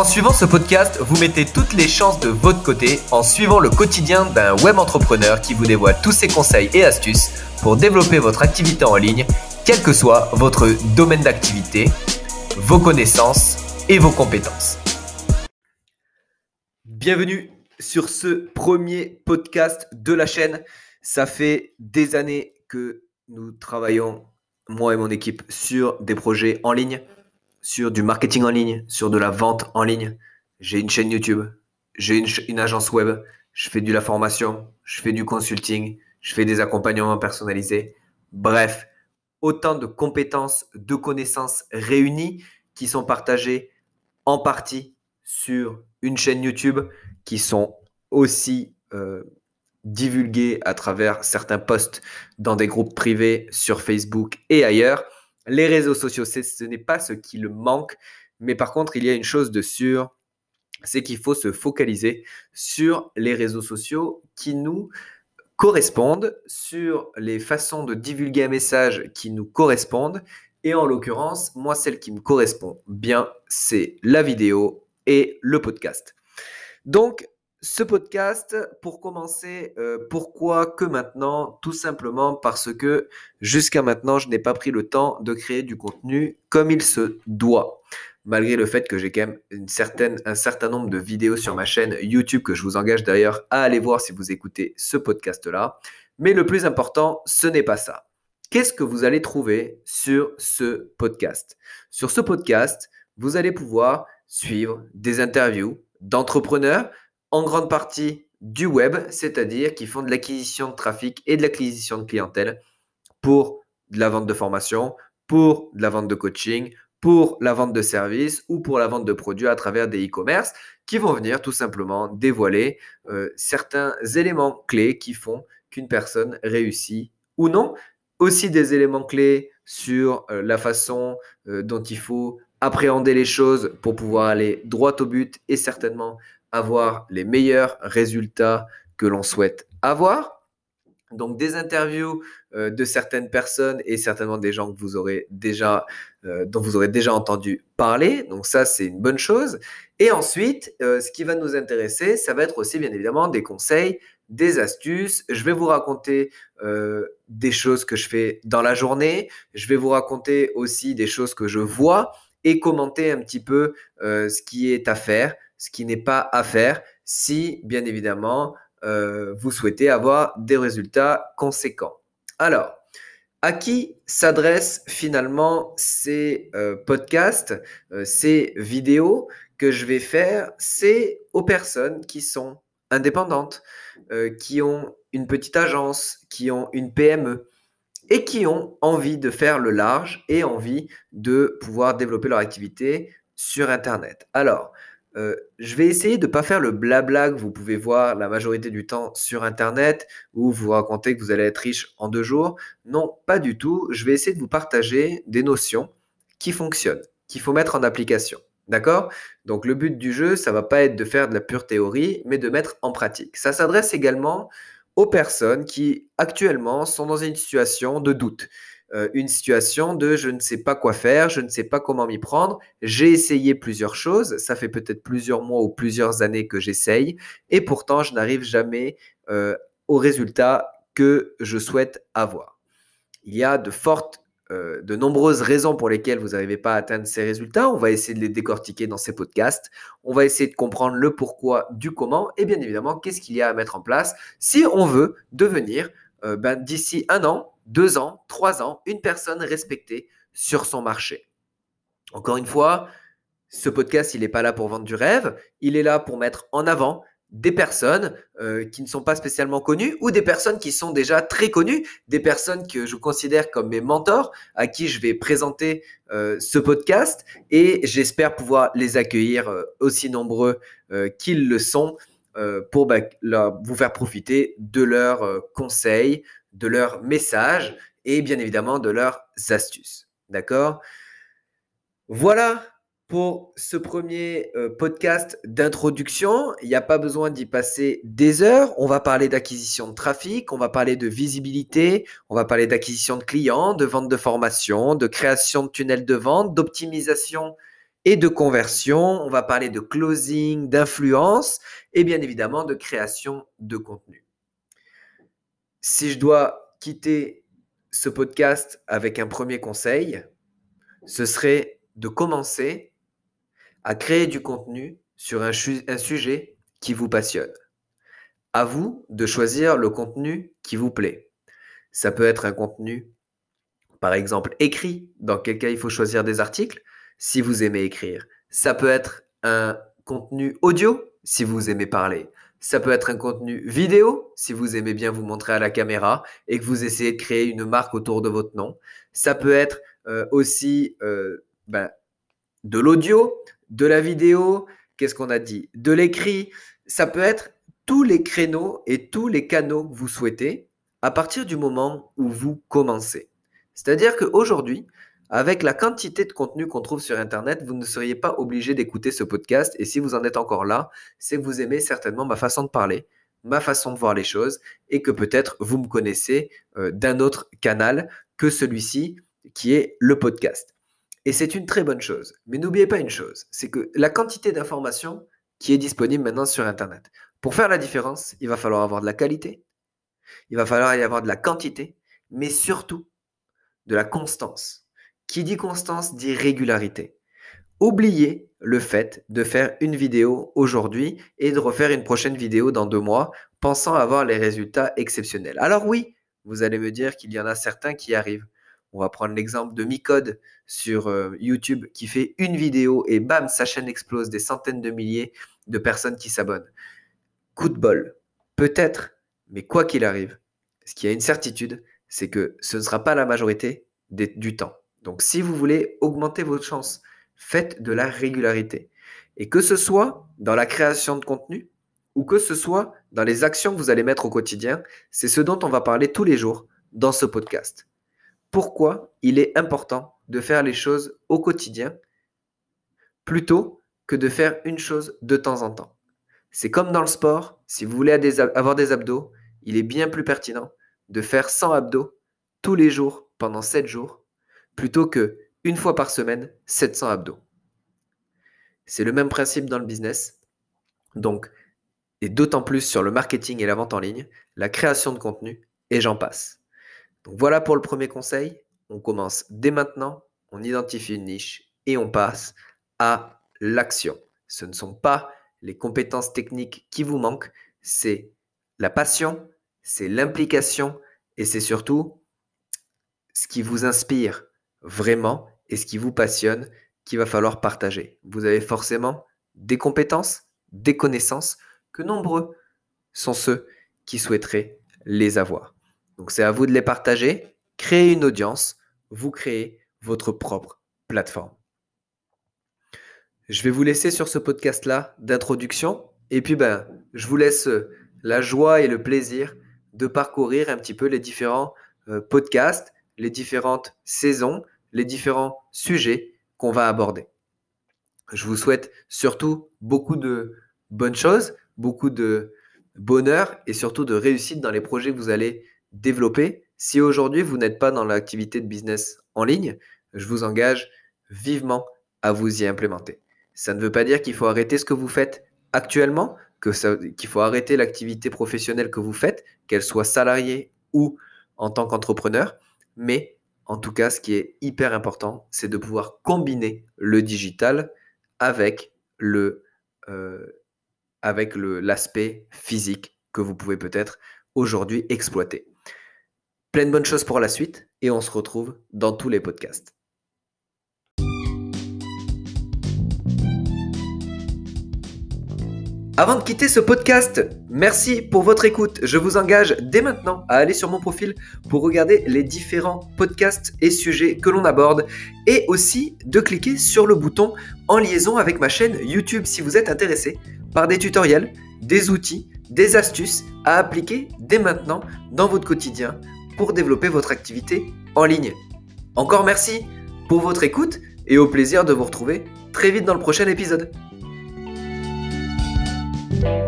En suivant ce podcast, vous mettez toutes les chances de votre côté en suivant le quotidien d'un web entrepreneur qui vous dévoile tous ses conseils et astuces pour développer votre activité en ligne, quel que soit votre domaine d'activité, vos connaissances et vos compétences. Bienvenue sur ce premier podcast de la chaîne. Ça fait des années que nous travaillons, moi et mon équipe, sur des projets en ligne sur du marketing en ligne, sur de la vente en ligne. J'ai une chaîne YouTube, j'ai une, agence web, je fais de la formation, je fais du consulting, je fais des accompagnements personnalisés. Bref, autant de compétences, de connaissances réunies qui sont partagées en partie sur une chaîne YouTube, qui sont aussi euh, divulguées à travers certains posts dans des groupes privés sur Facebook et ailleurs. Les réseaux sociaux, ce n'est pas ce qui le manque, mais par contre, il y a une chose de sûre, c'est qu'il faut se focaliser sur les réseaux sociaux qui nous correspondent, sur les façons de divulguer un message qui nous correspondent. Et en l'occurrence, moi, celle qui me correspond bien, c'est la vidéo et le podcast. Donc, ce podcast, pour commencer, euh, pourquoi que maintenant? Tout simplement parce que jusqu'à maintenant, je n'ai pas pris le temps de créer du contenu comme il se doit. Malgré le fait que j'ai quand même un certain nombre de vidéos sur ma chaîne YouTube que je vous engage d'ailleurs à aller voir si vous écoutez ce podcast-là. Mais le plus important, ce n'est pas ça. Qu'est-ce que vous allez trouver sur ce podcast? Sur ce podcast, vous allez pouvoir suivre des interviews d'entrepreneurs, en grande partie du web, c'est-à-dire qui font de l'acquisition de trafic et de l'acquisition de clientèle pour de la vente de formation, pour de la vente de coaching, pour la vente de services ou pour la vente de produits à travers des e-commerce qui vont venir tout simplement dévoiler euh, certains éléments clés qui font qu'une personne réussit ou non. Aussi des éléments clés sur euh, la façon euh, dont il faut appréhender les choses pour pouvoir aller droit au but et certainement avoir les meilleurs résultats que l'on souhaite avoir. Donc des interviews euh, de certaines personnes et certainement des gens que vous aurez déjà, euh, dont vous aurez déjà entendu parler. Donc ça, c'est une bonne chose. Et ensuite, euh, ce qui va nous intéresser, ça va être aussi bien évidemment des conseils, des astuces. Je vais vous raconter des choses que je fais dans la journée. Je vais vous raconter aussi des choses que je vois et commenter un petit peu ce qui est à faire ce qui n'est pas à faire si, bien évidemment, euh, vous souhaitez avoir des résultats conséquents. Alors, à qui s'adressent finalement ces euh, podcasts, euh, ces vidéos que je vais faire? C'est aux personnes qui sont indépendantes, qui ont une petite agence, qui ont une PME et qui ont envie de faire le large et envie de pouvoir développer leur activité sur Internet. Alors, euh, je vais essayer de ne pas faire le blabla que vous pouvez voir la majorité du temps sur Internet où vous racontez que vous allez être riche en deux jours. Non, pas du tout. Je vais essayer de vous partager des notions qui fonctionnent, qu'il faut mettre en application. D'accord? Donc le but du jeu, ça va pas être de faire de la pure théorie, mais de mettre en pratique. Ça s'adresse également aux personnes qui actuellement sont dans une situation de doute. Euh, une situation de je ne sais pas quoi faire, je ne sais pas comment m'y prendre. J'ai essayé plusieurs choses, ça fait peut-être plusieurs mois ou plusieurs années que j'essaye, et pourtant je n'arrive jamais euh, au résultat que je souhaite avoir. Il y a de fortes, euh, de nombreuses raisons pour lesquelles vous n'arrivez pas à atteindre ces résultats. On va essayer de les décortiquer dans ces podcasts. On va essayer de comprendre le pourquoi du comment et bien évidemment qu'est-ce qu'il y a à mettre en place si on veut devenir ben, d'ici un an deux ans, trois ans, une personne respectée sur son marché. Encore une fois, ce podcast, il n'est pas là pour vendre du rêve, il est là pour mettre en avant des personnes euh, qui ne sont pas spécialement connues ou des personnes qui sont déjà très connues, des personnes que je considère comme mes mentors, à qui je vais présenter euh, ce podcast et j'espère pouvoir les accueillir euh, aussi nombreux qu'ils le sont pour bah, vous faire profiter de leurs conseils, de leurs messages et bien évidemment de leurs astuces. D'accord? Voilà pour ce premier euh, podcast d'introduction. Il n'y a pas besoin d'y passer des heures. On va parler d'acquisition de trafic, on va parler de visibilité, on va parler d'acquisition de clients, de vente de formation, de création de tunnels de vente, d'optimisation et de conversion. On va parler de closing, d'influence et bien évidemment de création de contenu. Si je dois quitter ce podcast avec un premier conseil, ce serait de commencer à créer du contenu sur un, sujet qui vous passionne. À vous de choisir le contenu qui vous plaît. Ça peut être un contenu, par exemple, écrit, dans quel cas il faut choisir des articles, si vous aimez écrire. Ça peut être un contenu audio, si vous aimez parler. Ça peut être un contenu vidéo, si vous aimez bien vous montrer à la caméra et que vous essayez de créer une marque autour de votre nom. Ça peut être euh, aussi euh, ben, de l'audio, de la vidéo, qu'est-ce qu'on a dit De l'écrit. Ça peut être tous les créneaux et tous les canaux que vous souhaitez à partir du moment où vous commencez. C'est-à-dire qu'aujourd'hui, avec la quantité de contenu qu'on trouve sur Internet, vous ne seriez pas obligé d'écouter ce podcast. Et si vous en êtes encore là, c'est que vous aimez certainement ma façon de parler, ma façon de voir les choses, et que peut-être vous me connaissez euh, d'un autre canal que celui-ci, qui est le podcast. Et c'est une très bonne chose. Mais n'oubliez pas une chose, c'est que la quantité d'informations qui est disponible maintenant sur Internet. Pour faire la différence, il va falloir avoir de la qualité, il va falloir y avoir de la quantité, mais surtout de la constance. Qui dit constance dit régularité. Oubliez le fait de faire une vidéo aujourd'hui et de refaire une prochaine vidéo dans deux mois, pensant avoir les résultats exceptionnels. Alors oui, vous allez me dire qu'il y en a certains qui arrivent. On va prendre l'exemple de Micode sur euh, YouTube qui fait une vidéo et bam, sa chaîne explose, des centaines de milliers de personnes qui s'abonnent. Coup de bol. Peut-être, mais quoi qu'il arrive, ce qui a une certitude, c'est que ce ne sera pas la majorité du temps. Donc si vous voulez augmenter votre chance, faites de la régularité. Et que ce soit dans la création de contenu ou que ce soit dans les actions que vous allez mettre au quotidien, c'est ce dont on va parler tous les jours dans ce podcast. Pourquoi il est important de faire les choses au quotidien plutôt que de faire une chose de temps en temps? C'est comme dans le sport, si vous voulez avoir des abdos, il est bien plus pertinent de faire 100 abdos tous les jours pendant 7 jours plutôt que une fois par semaine 700 abdos. C'est le même principe dans le business. Donc, et d'autant plus sur le marketing et la vente en ligne, la création de contenu, et j'en passe. Donc voilà pour le premier conseil. On commence dès maintenant, on identifie une niche et on passe à l'action. Ce ne sont pas les compétences techniques qui vous manquent, c'est la passion, c'est l'implication et c'est surtout ce qui vous inspire vraiment et ce qui vous passionne qu'il va falloir partager. Vous avez forcément des compétences, des connaissances que nombreux sont ceux qui souhaiteraient les avoir. Donc c'est à vous de les partager, créer une audience, vous créez votre propre plateforme. Je vais vous laisser sur ce podcast-là d'introduction et puis ben, je vous laisse la joie et le plaisir de parcourir un petit peu les différents euh, podcasts les différentes saisons, les différents sujets qu'on va aborder. Je vous souhaite surtout beaucoup de bonnes choses, beaucoup de bonheur et surtout de réussite dans les projets que vous allez développer. Si aujourd'hui vous n'êtes pas dans l'activité de business en ligne, je vous engage vivement à vous y implémenter. Ça ne veut pas dire qu'il faut arrêter ce que vous faites actuellement, qu'il faut arrêter l'activité professionnelle que vous faites, qu'elle soit salariée ou en tant qu'entrepreneur. Mais en tout cas, ce qui est hyper important, c'est de pouvoir combiner le digital avec euh, l'aspect physique que vous pouvez peut-être aujourd'hui exploiter. Plein de bonnes choses pour la suite et on se retrouve dans tous les podcasts. Avant de quitter ce podcast, merci pour votre écoute. Je vous engage dès maintenant à aller sur mon profil pour regarder les différents podcasts et sujets que l'on aborde et aussi de cliquer sur le bouton en liaison avec ma chaîne YouTube si vous êtes intéressé par des tutoriels, des outils, des astuces à appliquer dès maintenant dans votre quotidien pour développer votre activité en ligne. Encore merci pour votre écoute et au plaisir de vous retrouver très vite dans le prochain épisode. Thank you.